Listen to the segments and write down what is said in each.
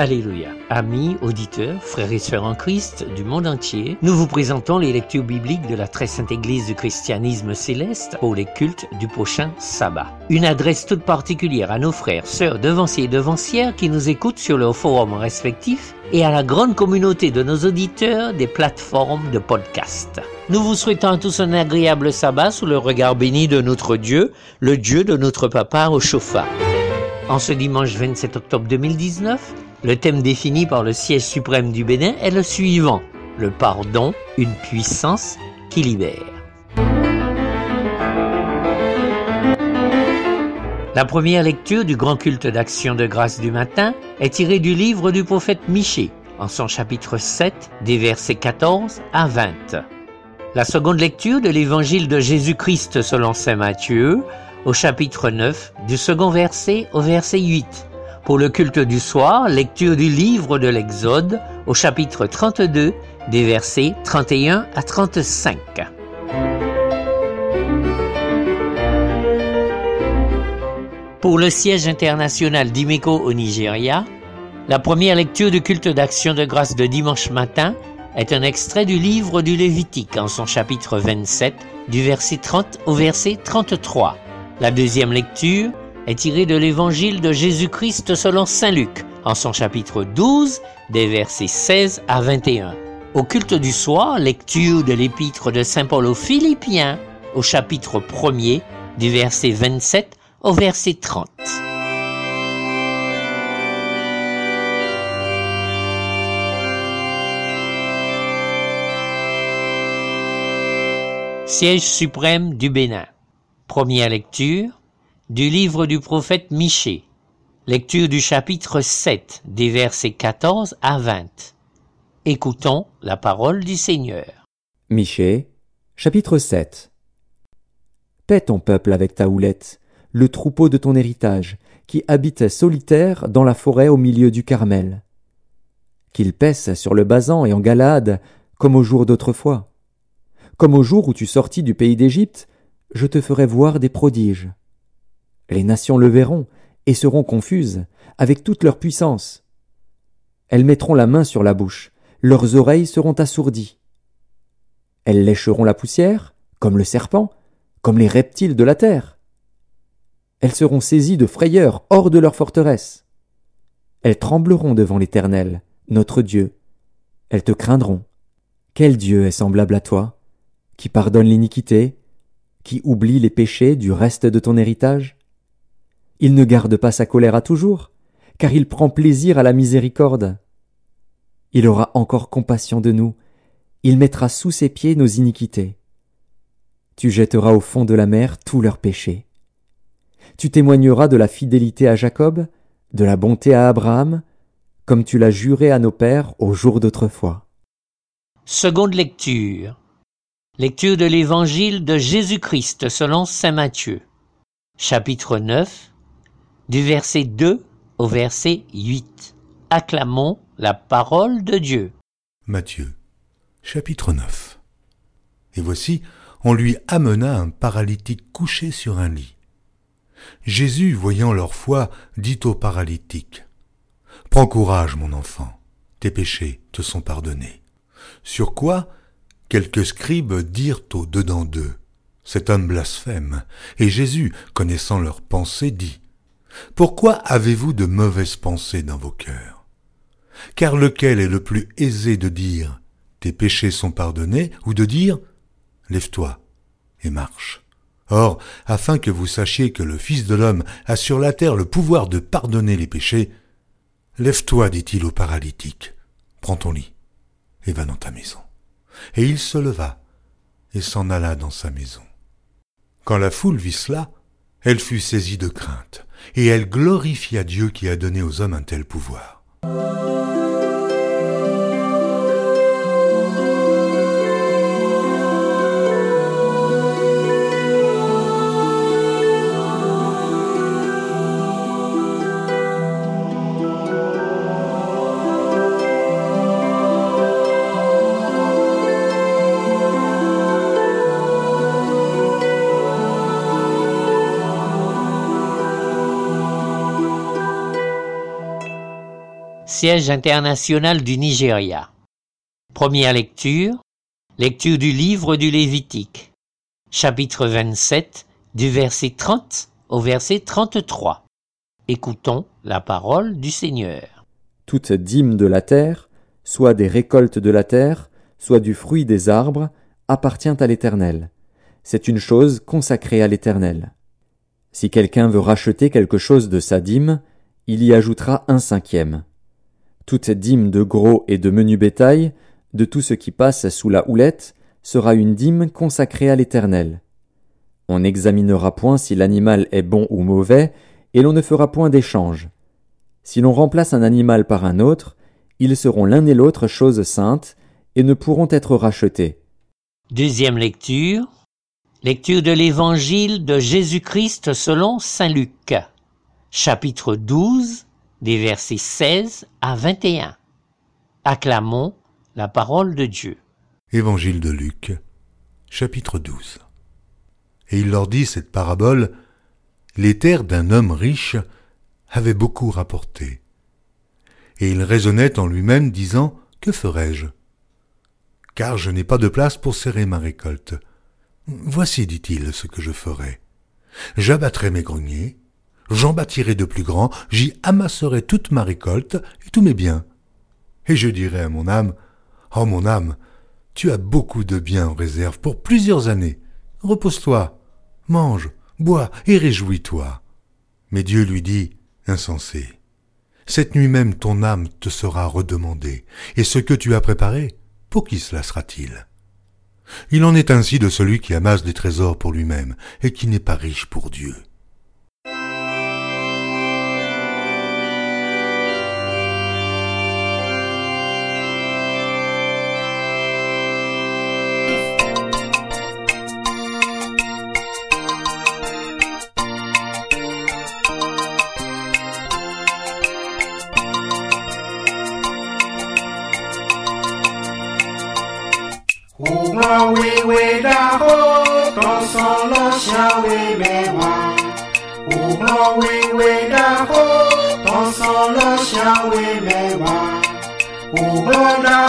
Alléluia. Amis, auditeurs, frères et sœurs en Christ du monde entier, nous vous présentons les lectures bibliques de la très sainte Église du christianisme céleste pour les cultes du prochain sabbat. Une adresse toute particulière à nos frères, sœurs, devanciers et devancières qui nous écoutent sur leurs forums respectifs et à la grande communauté de nos auditeurs des plateformes de podcast. Nous vous souhaitons à tous un agréable sabbat sous le regard béni de notre Dieu, le Dieu de notre Papa au chauffard. En ce dimanche 27 octobre 2019, le thème défini par le siège suprême du Bénin est le suivant. Le pardon, une puissance qui libère. La première lecture du grand culte d'action de grâce du matin est tirée du livre du prophète Michée, en son chapitre 7, des versets 14 à 20. La seconde lecture de l'évangile de Jésus-Christ selon saint Matthieu, au chapitre 9, du second verset au verset 8. Pour le culte du soir, lecture du livre de l'Exode au chapitre 32 des versets 31 à 35. Pour le siège international d'Imeko au Nigeria, la première lecture du culte d'action de grâce de dimanche matin est un extrait du livre du Lévitique en son chapitre 27 du verset 30 au verset 33. La deuxième lecture est tiré de l'évangile de Jésus-Christ selon Saint Luc, en son chapitre 12, des versets 16 à 21. Au culte du soir, lecture de l'épître de Saint Paul aux Philippiens, au chapitre 1er, du verset 27 au verset 30. Siège suprême du Bénin. Première lecture du livre du prophète Michée. Lecture du chapitre 7, des versets 14 à 20. Écoutons la parole du Seigneur. Michée, chapitre 7 Paie ton peuple avec ta houlette, le troupeau de ton héritage, qui habitait solitaire dans la forêt au milieu du Carmel. Qu'il paisse sur le Basan et en Galade, comme au jour d'autrefois. Comme au jour où tu sortis du pays d'Égypte, je te ferai voir des prodiges. Les nations le verront et seront confuses avec toute leur puissance. Elles mettront la main sur la bouche, leurs oreilles seront assourdies. Elles lécheront la poussière, comme le serpent, comme les reptiles de la terre. Elles seront saisies de frayeur hors de leur forteresse. Elles trembleront devant l'Éternel, notre Dieu. Elles te craindront. Quel Dieu est semblable à toi, qui pardonne l'iniquité, qui oublie les péchés du reste de ton héritage? Il ne garde pas sa colère à toujours, car il prend plaisir à la miséricorde. Il aura encore compassion de nous, il mettra sous ses pieds nos iniquités. Tu jetteras au fond de la mer tous leurs péchés. Tu témoigneras de la fidélité à Jacob, de la bonté à Abraham, comme tu l'as juré à nos pères au jour d'autrefois. Seconde lecture. Lecture de l'Évangile de Jésus-Christ selon Saint Matthieu. Chapitre 9 du verset 2 au verset 8. Acclamons la parole de Dieu. Matthieu, chapitre 9. Et voici, on lui amena un paralytique couché sur un lit. Jésus, voyant leur foi, dit au paralytique, Prends courage, mon enfant, tes péchés te sont pardonnés. Sur quoi quelques scribes dirent au dedans d'eux, Cet homme blasphème. Et Jésus, connaissant leurs pensées, dit, pourquoi avez-vous de mauvaises pensées dans vos cœurs? Car lequel est le plus aisé de dire Tes péchés sont pardonnés ou de dire Lève-toi et marche Or, afin que vous sachiez que le Fils de l'homme a sur la terre le pouvoir de pardonner les péchés, Lève-toi, dit-il au paralytique, prends ton lit et va dans ta maison. Et il se leva et s'en alla dans sa maison. Quand la foule vit cela, elle fut saisie de crainte, et elle glorifia Dieu qui a donné aux hommes un tel pouvoir. Siège international du Nigeria. Première lecture, lecture du livre du Lévitique, chapitre 27, du verset 30 au verset 33. Écoutons la parole du Seigneur. Toute dîme de la terre, soit des récoltes de la terre, soit du fruit des arbres, appartient à l'Éternel. C'est une chose consacrée à l'Éternel. Si quelqu'un veut racheter quelque chose de sa dîme, il y ajoutera un cinquième toute dîme de gros et de menu bétail, de tout ce qui passe sous la houlette, sera une dîme consacrée à l'Éternel. On n'examinera point si l'animal est bon ou mauvais, et l'on ne fera point d'échange. Si l'on remplace un animal par un autre, ils seront l'un et l'autre choses saintes, et ne pourront être rachetés. Deuxième lecture. Lecture de l'Évangile de Jésus-Christ selon Saint Luc. Chapitre 12, des versets 16 à 21. Acclamons la parole de Dieu. Évangile de Luc, chapitre 12. Et il leur dit cette parabole Les terres d'un homme riche avaient beaucoup rapporté. Et il raisonnait en lui-même, disant Que ferai-je Car je n'ai pas de place pour serrer ma récolte. Voici, dit-il, ce que je ferai. J'abattrai mes greniers, j'en bâtirai de plus grands, j'y amasserai toute ma récolte et tous mes biens. Et je dirai à mon âme, Oh mon âme, tu as beaucoup de biens en réserve pour plusieurs années. Repose-toi, mange, bois et réjouis-toi. Mais Dieu lui dit, Insensé, cette nuit même ton âme te sera redemandée, et ce que tu as préparé, pour qui cela sera-t-il Il en est ainsi de celui qui amasse des trésors pour lui-même, et qui n'est pas riche pour Dieu. Shawe mewa. Uglo wiwe daho, ton solo shawe mewa. Uglo daho.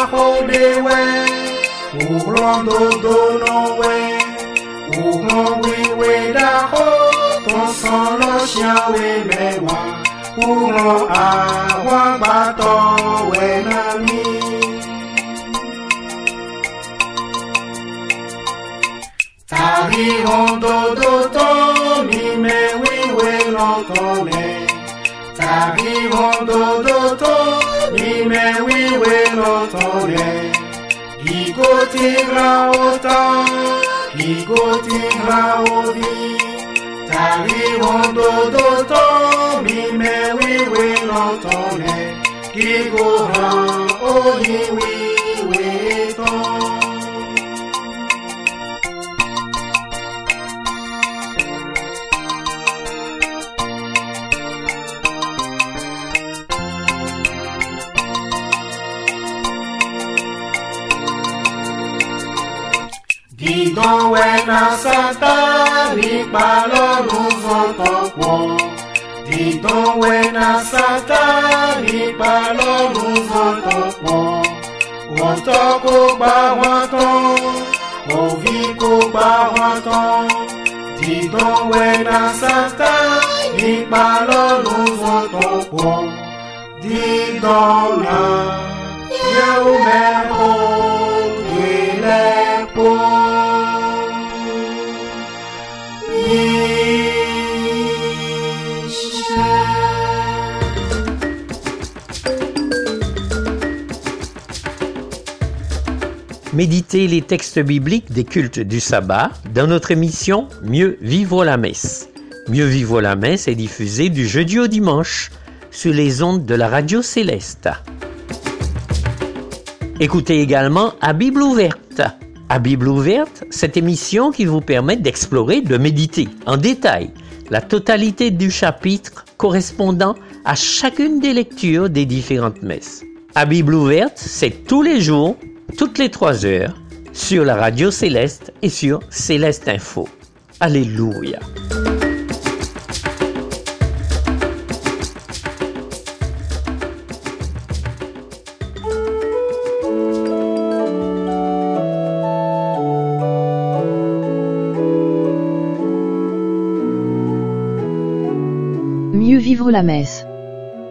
Tari hondo do to mi me wi we lo to le. Tari hondo do to mi me wi we lo to le. Igo ti ra o ta, igo ti ra o vi. Tari hondo do to mi me wi we lo to le. Igo ra o ni Nowe na satani balonu zontokwo Didowe na satani balonu zontokwo Wọ́ntọ́ kó gbà wọ́n tán, òbí kó gbà wọ́n tán. Dìdánwẹ́ na sátani balonu zontokwo Dìdánwẹ́ na yẹ́wò mẹ́kọ̀ọ́ gbélé. Méditez les textes bibliques des cultes du sabbat dans notre émission Mieux vivre la messe. Mieux vivre la messe est diffusé du jeudi au dimanche sur les ondes de la radio céleste. Écoutez également à Bible ouverte. À Bible ouverte, cette émission qui vous permet d'explorer, de méditer en détail la totalité du chapitre correspondant à chacune des lectures des différentes messes. À Bible ouverte, c'est tous les jours, toutes les trois heures, sur la radio Céleste et sur Céleste Info. Alléluia. Mieux vivre la messe.